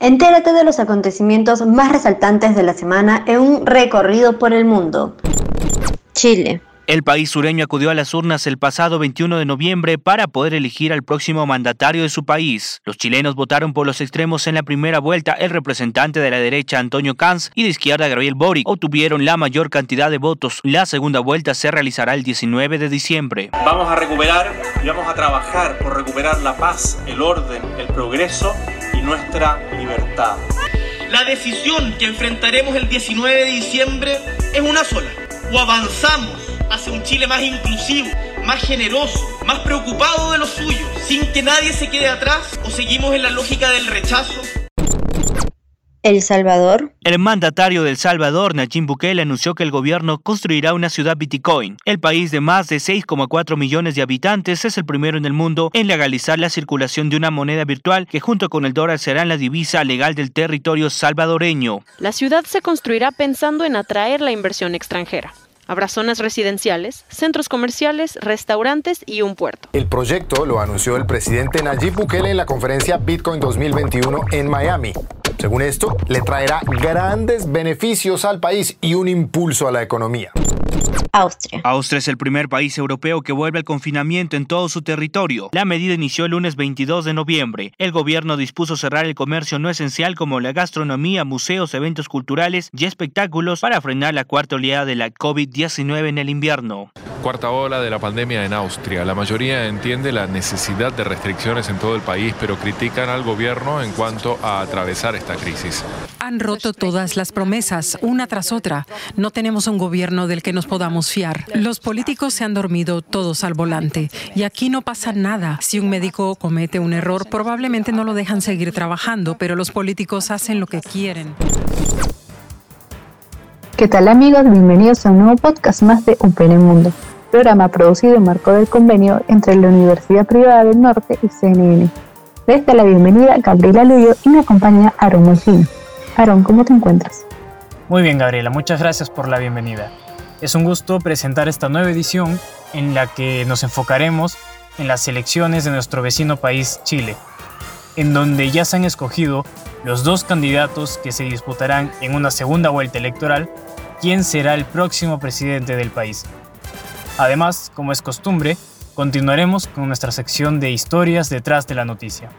Entérate de los acontecimientos más resaltantes de la semana en un recorrido por el mundo. Chile. El país sureño acudió a las urnas el pasado 21 de noviembre para poder elegir al próximo mandatario de su país. Los chilenos votaron por los extremos en la primera vuelta. El representante de la derecha, Antonio Kanz, y de izquierda, Gabriel Boric, obtuvieron la mayor cantidad de votos. La segunda vuelta se realizará el 19 de diciembre. Vamos a recuperar y vamos a trabajar por recuperar la paz, el orden, el progreso nuestra libertad. La decisión que enfrentaremos el 19 de diciembre es una sola. O avanzamos hacia un Chile más inclusivo, más generoso, más preocupado de los suyos, sin que nadie se quede atrás o seguimos en la lógica del rechazo. El Salvador. El mandatario del Salvador, Nayib Bukele, anunció que el gobierno construirá una ciudad Bitcoin. El país de más de 6,4 millones de habitantes es el primero en el mundo en legalizar la circulación de una moneda virtual que junto con el dólar será la divisa legal del territorio salvadoreño. La ciudad se construirá pensando en atraer la inversión extranjera. Habrá zonas residenciales, centros comerciales, restaurantes y un puerto. El proyecto lo anunció el presidente Nayib Bukele en la conferencia Bitcoin 2021 en Miami. Según esto, le traerá grandes beneficios al país y un impulso a la economía. Austria. Austria es el primer país europeo que vuelve al confinamiento en todo su territorio. La medida inició el lunes 22 de noviembre. El gobierno dispuso cerrar el comercio no esencial como la gastronomía, museos, eventos culturales y espectáculos para frenar la cuarta oleada de la COVID-19 en el invierno. Cuarta ola de la pandemia en Austria. La mayoría entiende la necesidad de restricciones en todo el país, pero critican al gobierno en cuanto a atravesar esta crisis. Han roto todas las promesas, una tras otra. No tenemos un gobierno del que nos podamos fiar. Los políticos se han dormido todos al volante y aquí no pasa nada. Si un médico comete un error, probablemente no lo dejan seguir trabajando, pero los políticos hacen lo que quieren. ¿Qué tal amigos? Bienvenidos a un nuevo podcast más de UPN Mundo, programa producido en marco del convenio entre la Universidad Privada del Norte y CNN. Les da la bienvenida Gabriela Luyo y me acompaña Aaron Molfino. Aaron, ¿cómo te encuentras? Muy bien, Gabriela, muchas gracias por la bienvenida. Es un gusto presentar esta nueva edición en la que nos enfocaremos en las elecciones de nuestro vecino país, Chile, en donde ya se han escogido los dos candidatos que se disputarán en una segunda vuelta electoral quién será el próximo presidente del país. Además, como es costumbre, continuaremos con nuestra sección de historias detrás de la noticia.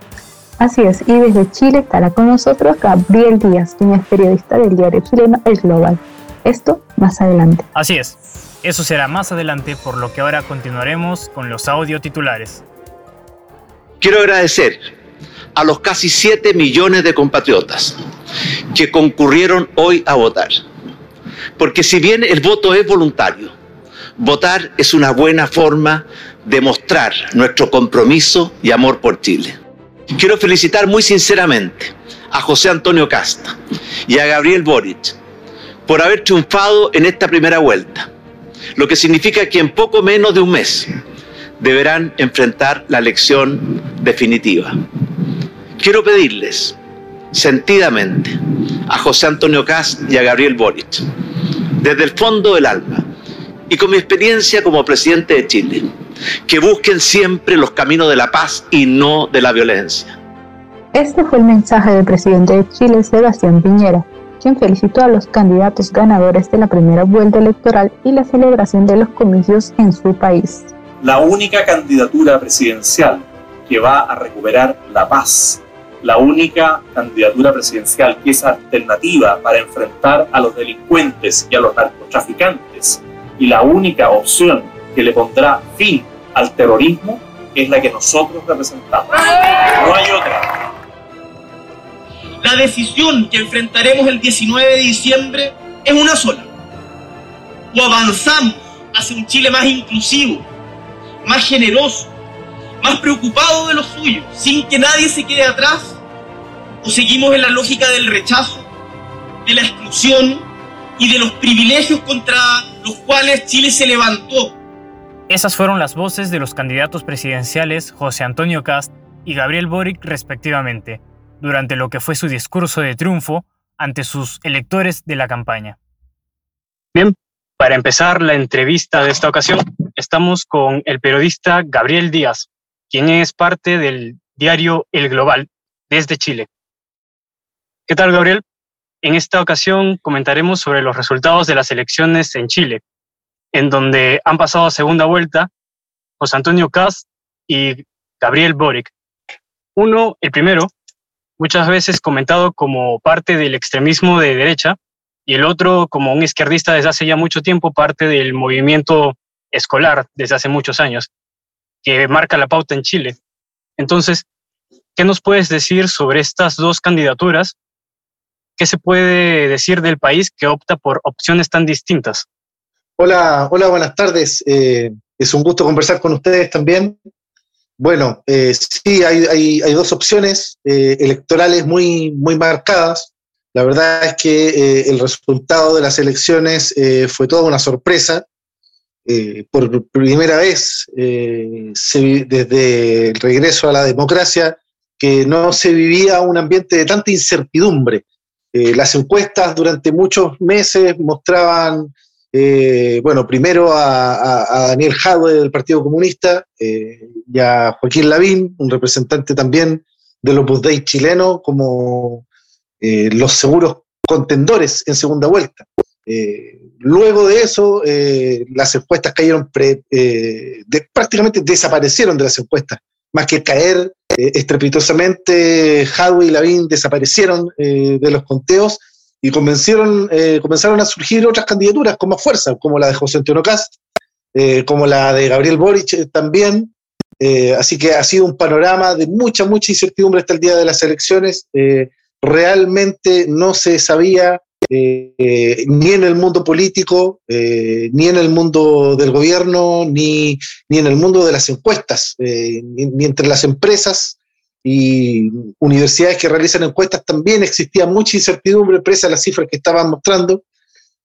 Así es, y desde Chile estará con nosotros Gabriel Díaz, quien es periodista del diario chileno El Global. Esto más adelante. Así es, eso será más adelante, por lo que ahora continuaremos con los audio titulares. Quiero agradecer a los casi 7 millones de compatriotas que concurrieron hoy a votar. Porque si bien el voto es voluntario, votar es una buena forma de mostrar nuestro compromiso y amor por Chile. Quiero felicitar muy sinceramente a José Antonio Casta y a Gabriel Boric por haber triunfado en esta primera vuelta, lo que significa que en poco menos de un mes deberán enfrentar la elección definitiva. Quiero pedirles sentidamente a José Antonio Cast y a Gabriel Boric, desde el fondo del alma y con mi experiencia como presidente de Chile, que busquen siempre los caminos de la paz y no de la violencia. Este fue el mensaje del presidente de Chile, Sebastián Piñera, quien felicitó a los candidatos ganadores de la primera vuelta electoral y la celebración de los comicios en su país. La única candidatura presidencial que va a recuperar la paz, la única candidatura presidencial que es alternativa para enfrentar a los delincuentes y a los narcotraficantes y la única opción que le pondrá fin al terrorismo es la que nosotros representamos. No hay otra. La decisión que enfrentaremos el 19 de diciembre es una sola. O avanzamos hacia un Chile más inclusivo, más generoso, más preocupado de los suyos, sin que nadie se quede atrás, o seguimos en la lógica del rechazo, de la exclusión y de los privilegios contra los cuales Chile se levantó. Esas fueron las voces de los candidatos presidenciales José Antonio Cast y Gabriel Boric respectivamente, durante lo que fue su discurso de triunfo ante sus electores de la campaña. Bien, para empezar la entrevista de esta ocasión, estamos con el periodista Gabriel Díaz, quien es parte del diario El Global desde Chile. ¿Qué tal, Gabriel? En esta ocasión comentaremos sobre los resultados de las elecciones en Chile, en donde han pasado a segunda vuelta José Antonio Cast y Gabriel Boric. Uno, el primero, muchas veces comentado como parte del extremismo de derecha, y el otro como un izquierdista desde hace ya mucho tiempo, parte del movimiento escolar desde hace muchos años, que marca la pauta en Chile. Entonces, ¿qué nos puedes decir sobre estas dos candidaturas? ¿Qué se puede decir del país que opta por opciones tan distintas? Hola, hola, buenas tardes. Eh, es un gusto conversar con ustedes también. Bueno, eh, sí, hay, dos opciones eh, electorales muy, muy marcadas. La verdad es que eh, el resultado de las elecciones fue toda una sorpresa. por primera vez, desde el regreso a la democracia, que no se vivía un ambiente de tanta incertidumbre. las encuestas durante muchos meses mostraban eh, bueno, primero a, Daniel Jadwe del Partido Comunista eh, y a Joaquín Lavín, un representante también del Opus Dei chileno, como eh, los seguros contendores en segunda vuelta. luego de eso, las encuestas cayeron, prácticamente desaparecieron de las encuestas, más que caer estrepitosamente, Jadwe y Lavín desaparecieron de los conteos y convencieron, eh, comenzaron a surgir otras candidaturas con más fuerza, como la de José Antonio Cast, eh, como la de Gabriel Boric eh, también. así que ha sido un panorama de mucha, mucha incertidumbre hasta el día de las elecciones. realmente no se sabía ni en el mundo político, ni en el mundo del gobierno, ni, ni en el mundo de las encuestas, ni entre las empresas y universidades que realizan encuestas también existía mucha incertidumbre presa a las cifras que estaban mostrando,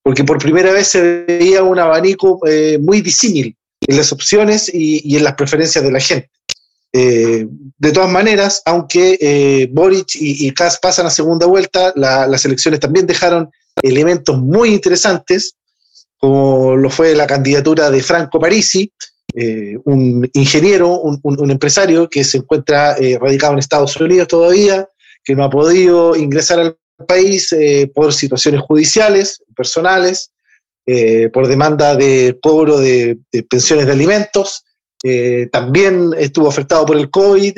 porque por primera vez se veía un abanico eh, muy disímil en las opciones y, en las preferencias de la gente. Eh, de todas maneras, aunque eh, Boric y, y Kass pasan a segunda vuelta, las elecciones también dejaron elementos muy interesantes, como lo fue la candidatura de Franco Parisi, eh, un ingeniero, un, empresario que se encuentra eh, radicado en Estados Unidos todavía, que no ha podido ingresar al país eh, por situaciones judiciales, personales, por demanda de cobro de, pensiones de alimentos. también estuvo afectado por el COVID.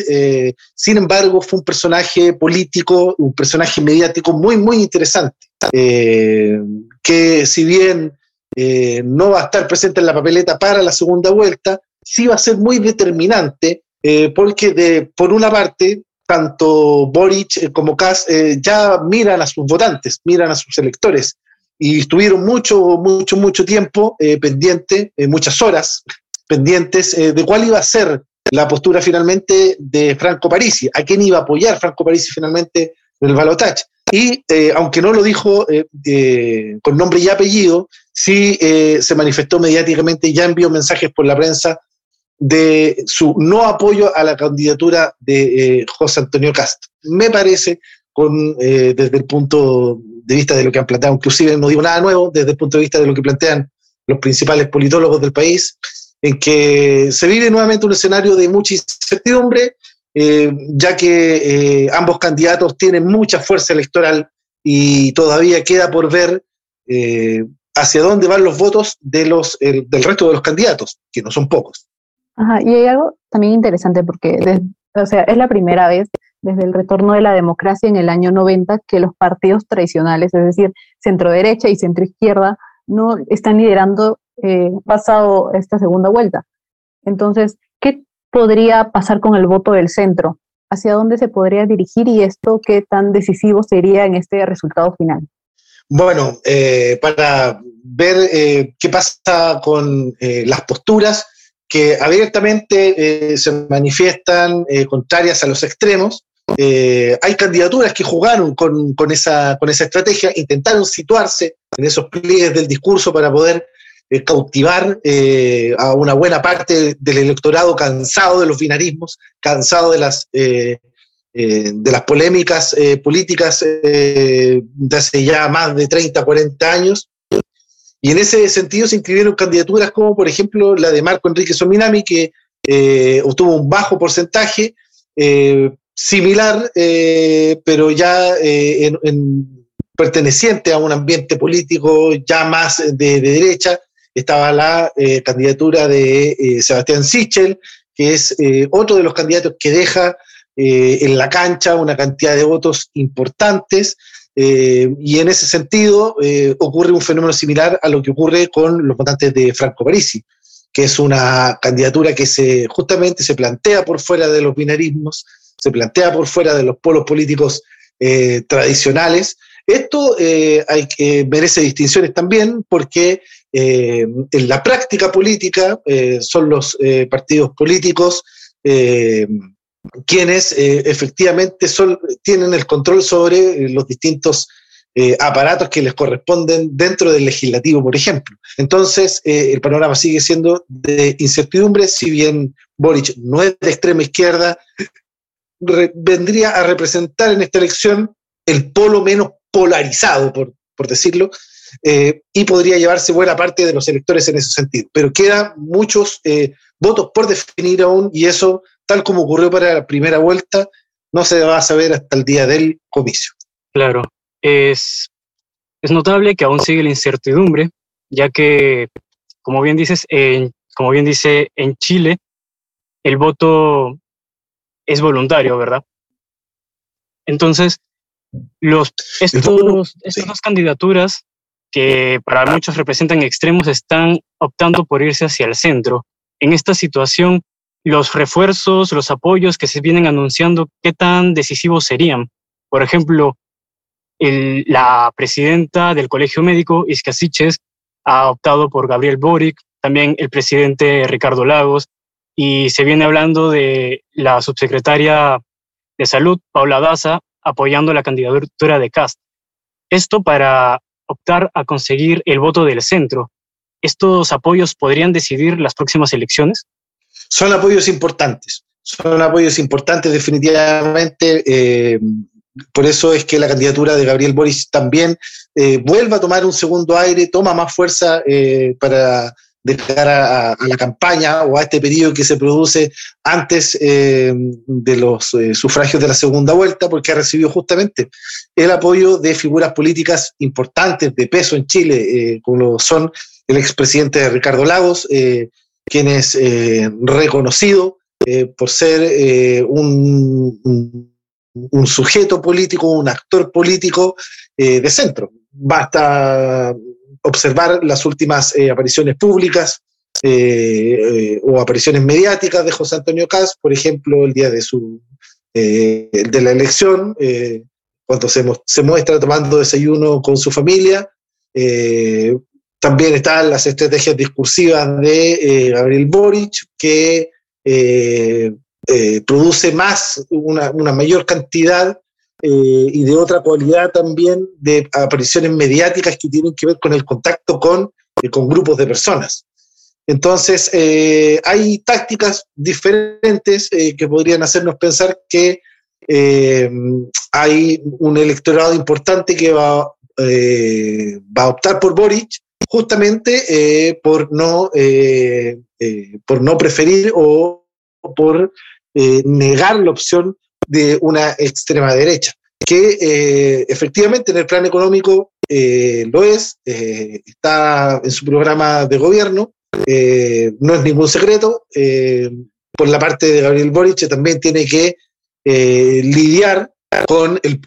sin embargo, fue un personaje político, un personaje mediático muy, muy interesante, que si bien eh, no va a estar presente en la papeleta para la segunda vuelta, sí va a ser muy determinante, eh, porque de, por una parte, tanto Boric eh, como Kass ya miran a sus votantes, miran a sus electores, y estuvieron mucho, mucho, mucho tiempo pendientes, muchas horas pendientes de cuál iba a ser la postura finalmente de Franco Parisi, a quién iba a apoyar Franco Parisi finalmente en el balotaje. Y aunque no lo dijo con nombre y apellido, sí eh, se manifestó mediáticamente ya envió mensajes por la prensa de su no apoyo a la candidatura de eh, José Antonio Castro. Me parece, con, eh, desde el punto de vista de lo que han planteado, inclusive no digo nada nuevo, desde el punto de vista de lo que plantean los principales politólogos del país, en que se vive nuevamente un escenario de mucha incertidumbre, ya que ambos candidatos tienen mucha fuerza electoral y todavía queda por ver hacia dónde van los votos de los, del resto de los candidatos, que no son pocos. Ajá, y hay algo también interesante porque o sea, es la primera vez desde el retorno de la democracia en el año 90 que los partidos tradicionales, es decir, centro derecha y centro izquierda, no están liderando eh, pasado esta segunda vuelta. Entonces, ¿qué podría pasar con el voto del centro? ¿Hacia dónde se podría dirigir y esto qué tan decisivo sería en este resultado final? Bueno, eh, para ver eh, qué pasa con eh, las posturas que abiertamente se manifiestan contrarias a los extremos, eh, hay candidaturas que jugaron con, con, esa, con esa estrategia, intentaron situarse en esos pliegues del discurso para poder eh, cautivar eh, a una buena parte del electorado cansado de los binarismos, cansado de las, de las polémicas políticas de hace ya más de 30, 40 años. Y en ese sentido se inscribieron candidaturas como, por ejemplo, la de Marco Enrique Sominami, que obtuvo un bajo porcentaje, similar, eh, pero ya eh, en, perteneciente a un ambiente político ya más de, derecha, estaba la eh, candidatura de Sebastián Sichel, que es otro de los candidatos que deja en la cancha una cantidad de votos importantes. y en ese sentido ocurre un fenómeno similar a lo que ocurre con los votantes de Franco Parisi, que es una candidatura que se, justamente se plantea por fuera de los binarismos, se plantea por fuera de los polos políticos eh, tradicionales. Esto eh, hay merece distinciones también porque eh, en la práctica política son los partidos políticos quienes efectivamente tienen el control sobre los distintos aparatos que les corresponden dentro del legislativo, por ejemplo. Entonces, el panorama sigue siendo de incertidumbre, si bien Boric no es de extrema izquierda, vendría a representar en esta elección el polo menos polarizado, por decirlo, eh, y podría llevarse buena parte de los electores en ese sentido. Pero quedan muchos eh, votos por definir aún y eso, tal como ocurrió para la primera vuelta, no se va a saber hasta el día del comicio. Claro, es, es notable que aún sigue la incertidumbre, ya que, como bien dices, en, como bien dice en Chile, el voto es voluntario, ¿verdad? Entonces, los, estos, estas dos candidaturas que para muchos representan extremos están optando por irse hacia el centro. En esta situación, los refuerzos, los apoyos que se vienen anunciando, ¿qué tan decisivos serían? Por ejemplo, la presidenta del Colegio Médico, Isca ha optado por Gabriel Boric, también el presidente Ricardo Lagos, y se viene hablando de la subsecretaria de Salud, Paula Daza, apoyando la candidatura de Cast. Esto para optar a conseguir el voto del centro. ¿Estos apoyos podrían decidir las próximas elecciones? Son apoyos importantes, son apoyos importantes definitivamente. Eh, por eso es que la candidatura de Gabriel Boris también eh, vuelve a tomar un segundo aire, toma más fuerza eh, para de cara a, la campaña o a este periodo que se produce antes eh, de los eh, sufragios de la segunda vuelta, porque ha recibido justamente el apoyo de figuras políticas importantes de peso en Chile, eh, como son el expresidente Ricardo Lagos, quien es reconocido por ser un, un, sujeto político, un actor político de centro. Basta observar las últimas eh, apariciones públicas eh, eh, o apariciones mediáticas de José Antonio Caz, por ejemplo, el día de, su, de la elección, cuando se, se, muestra tomando desayuno con su familia. también están las estrategias discursivas de Gabriel Boric, que produce más, una, una mayor cantidad eh, y de otra cualidad también de apariciones mediáticas que tienen que ver con el contacto con, eh, con grupos de personas. Entonces, eh, hay tácticas diferentes que podrían hacernos pensar que hay un electorado importante que va, va a optar por Boric justamente por, no, por no preferir o por negar la opción de una extrema derecha, que eh, efectivamente en el plan económico eh, lo es, eh, está en su programa de gobierno, no es ningún secreto, por la parte de Gabriel Boric también tiene que lidiar con el,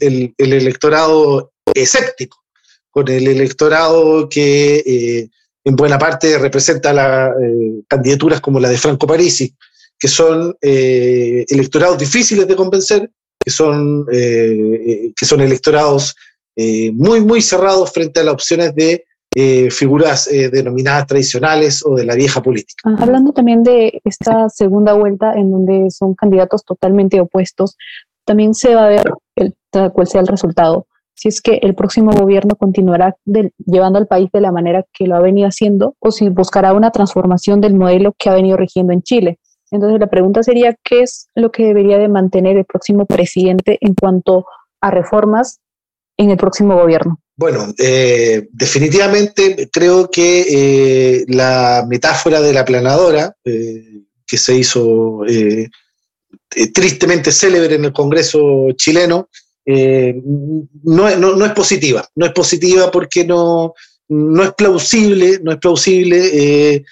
el, electorado escéptico, con el electorado que en buena parte representa las candidaturas como la de Franco Parisi, que son eh, electorados difíciles de convencer, que son, eh, que son electorados eh, muy, muy cerrados frente a las opciones de figuras denominadas tradicionales o de la vieja política. Hablando también de esta segunda vuelta en donde son candidatos totalmente opuestos, también se va a ver el, cuál sea el resultado. Si es que el próximo gobierno continuará llevando al país de la manera que lo ha venido haciendo o si buscará una transformación del modelo que ha venido rigiendo en Chile. Entonces la pregunta sería, ¿qué es lo que debería de mantener el próximo presidente en cuanto a reformas en el próximo gobierno? Bueno, eh, definitivamente creo que eh, la metáfora de la planadora, eh, que se hizo tristemente célebre en el Congreso chileno, no, no, es positiva. No es positiva porque no, no es plausible, no es plausible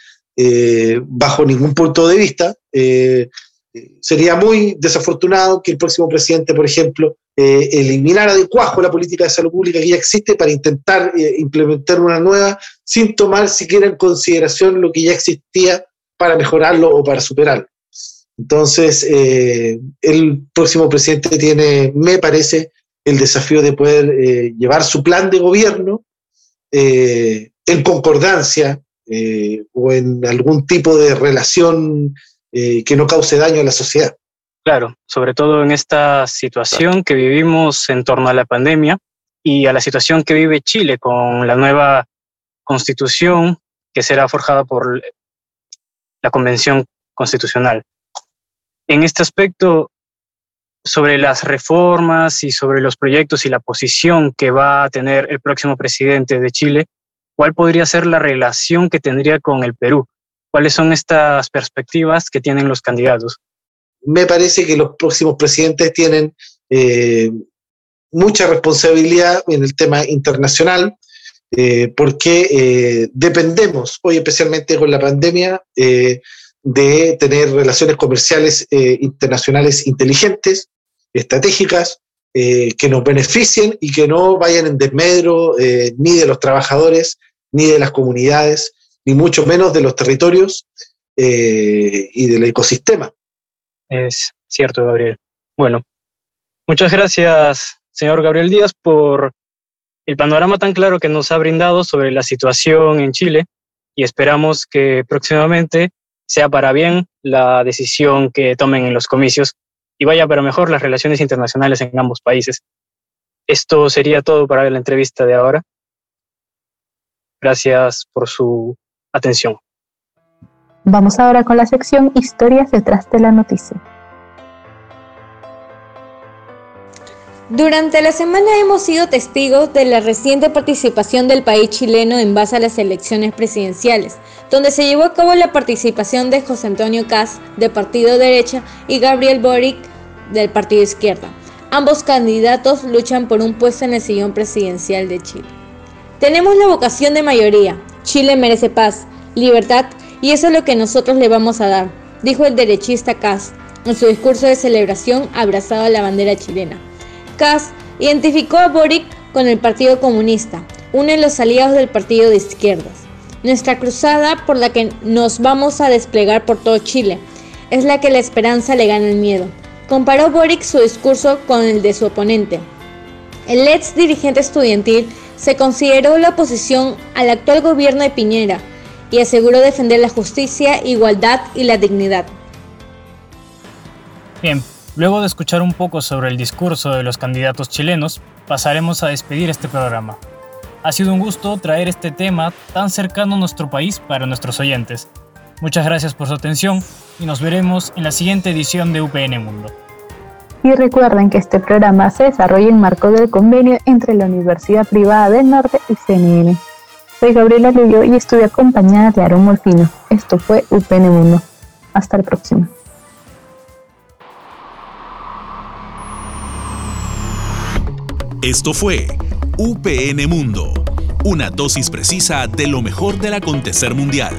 bajo ningún punto de vista. Sería muy desafortunado que el próximo presidente, por ejemplo, eh, eliminar de cuajo la política de salud pública que ya existe para intentar eh, implementar una nueva sin tomar siquiera en consideración lo que ya existía para mejorarlo o para superarlo. Entonces, eh, el próximo presidente tiene, me parece, el desafío de poder llevar su plan de gobierno en concordancia o en algún tipo de relación que no cause daño a la sociedad. Claro, sobre todo en esta situación que vivimos en torno a la pandemia y a la situación que vive Chile con la nueva constitución que será forjada por la Convención Constitucional. En este aspecto, sobre las reformas y sobre los proyectos y la posición que va a tener el próximo presidente de Chile, ¿cuál podría ser la relación que tendría con el Perú? ¿Cuáles son estas perspectivas que tienen los candidatos? me parece que los próximos presidentes tienen eh, mucha responsabilidad en el tema internacional, eh, porque eh, dependemos hoy especialmente con la pandemia de tener relaciones comerciales internacionales inteligentes, estratégicas, que nos beneficien y que no vayan en desmedro ni de los trabajadores, ni de las comunidades, ni mucho menos de los territorios y del ecosistema. Es cierto, Gabriel. Bueno, muchas gracias, señor Gabriel Díaz, por el panorama tan claro que nos ha brindado sobre la situación en Chile y esperamos que próximamente sea para bien la decisión que tomen en los comicios y vaya para mejor las relaciones internacionales en ambos países. Esto sería todo para la entrevista de ahora. Gracias por su atención. Vamos ahora con la sección Historias detrás de la noticia. Durante la semana hemos sido testigos de la reciente participación del país chileno en base a las elecciones presidenciales, donde se llevó a cabo la participación de José Antonio Caz, de Partido Derecha, y Gabriel Boric, del Partido Izquierda. Ambos candidatos luchan por un puesto en el sillón presidencial de Chile. Tenemos la vocación de mayoría. Chile merece paz, libertad y eso es lo que nosotros le vamos a dar, dijo el derechista Kass en su discurso de celebración abrazado a la bandera chilena. Kass identificó a Boric con el Partido Comunista, uno de los aliados del Partido de Izquierdas. Nuestra cruzada por la que nos vamos a desplegar por todo Chile es la que la esperanza le gana el miedo. Comparó Boric su discurso con el de su oponente. El ex dirigente estudiantil se consideró la oposición al actual gobierno de Piñera y aseguró defender la justicia, igualdad y la dignidad. Bien, luego de escuchar un poco sobre el discurso de los candidatos chilenos, pasaremos a despedir este programa. Ha sido un gusto traer este tema tan cercano a nuestro país para nuestros oyentes. Muchas gracias por su atención y nos veremos en la siguiente edición de UPN Mundo. Y recuerden que este programa se desarrolla en marco del convenio entre la Universidad Privada del Norte y CNN. Soy Gabriela Luyo y estuve acompañada de Aaron Molfino. Esto fue UPN Mundo. Hasta el próximo. Esto fue UPN Mundo, una dosis precisa de lo mejor del acontecer mundial.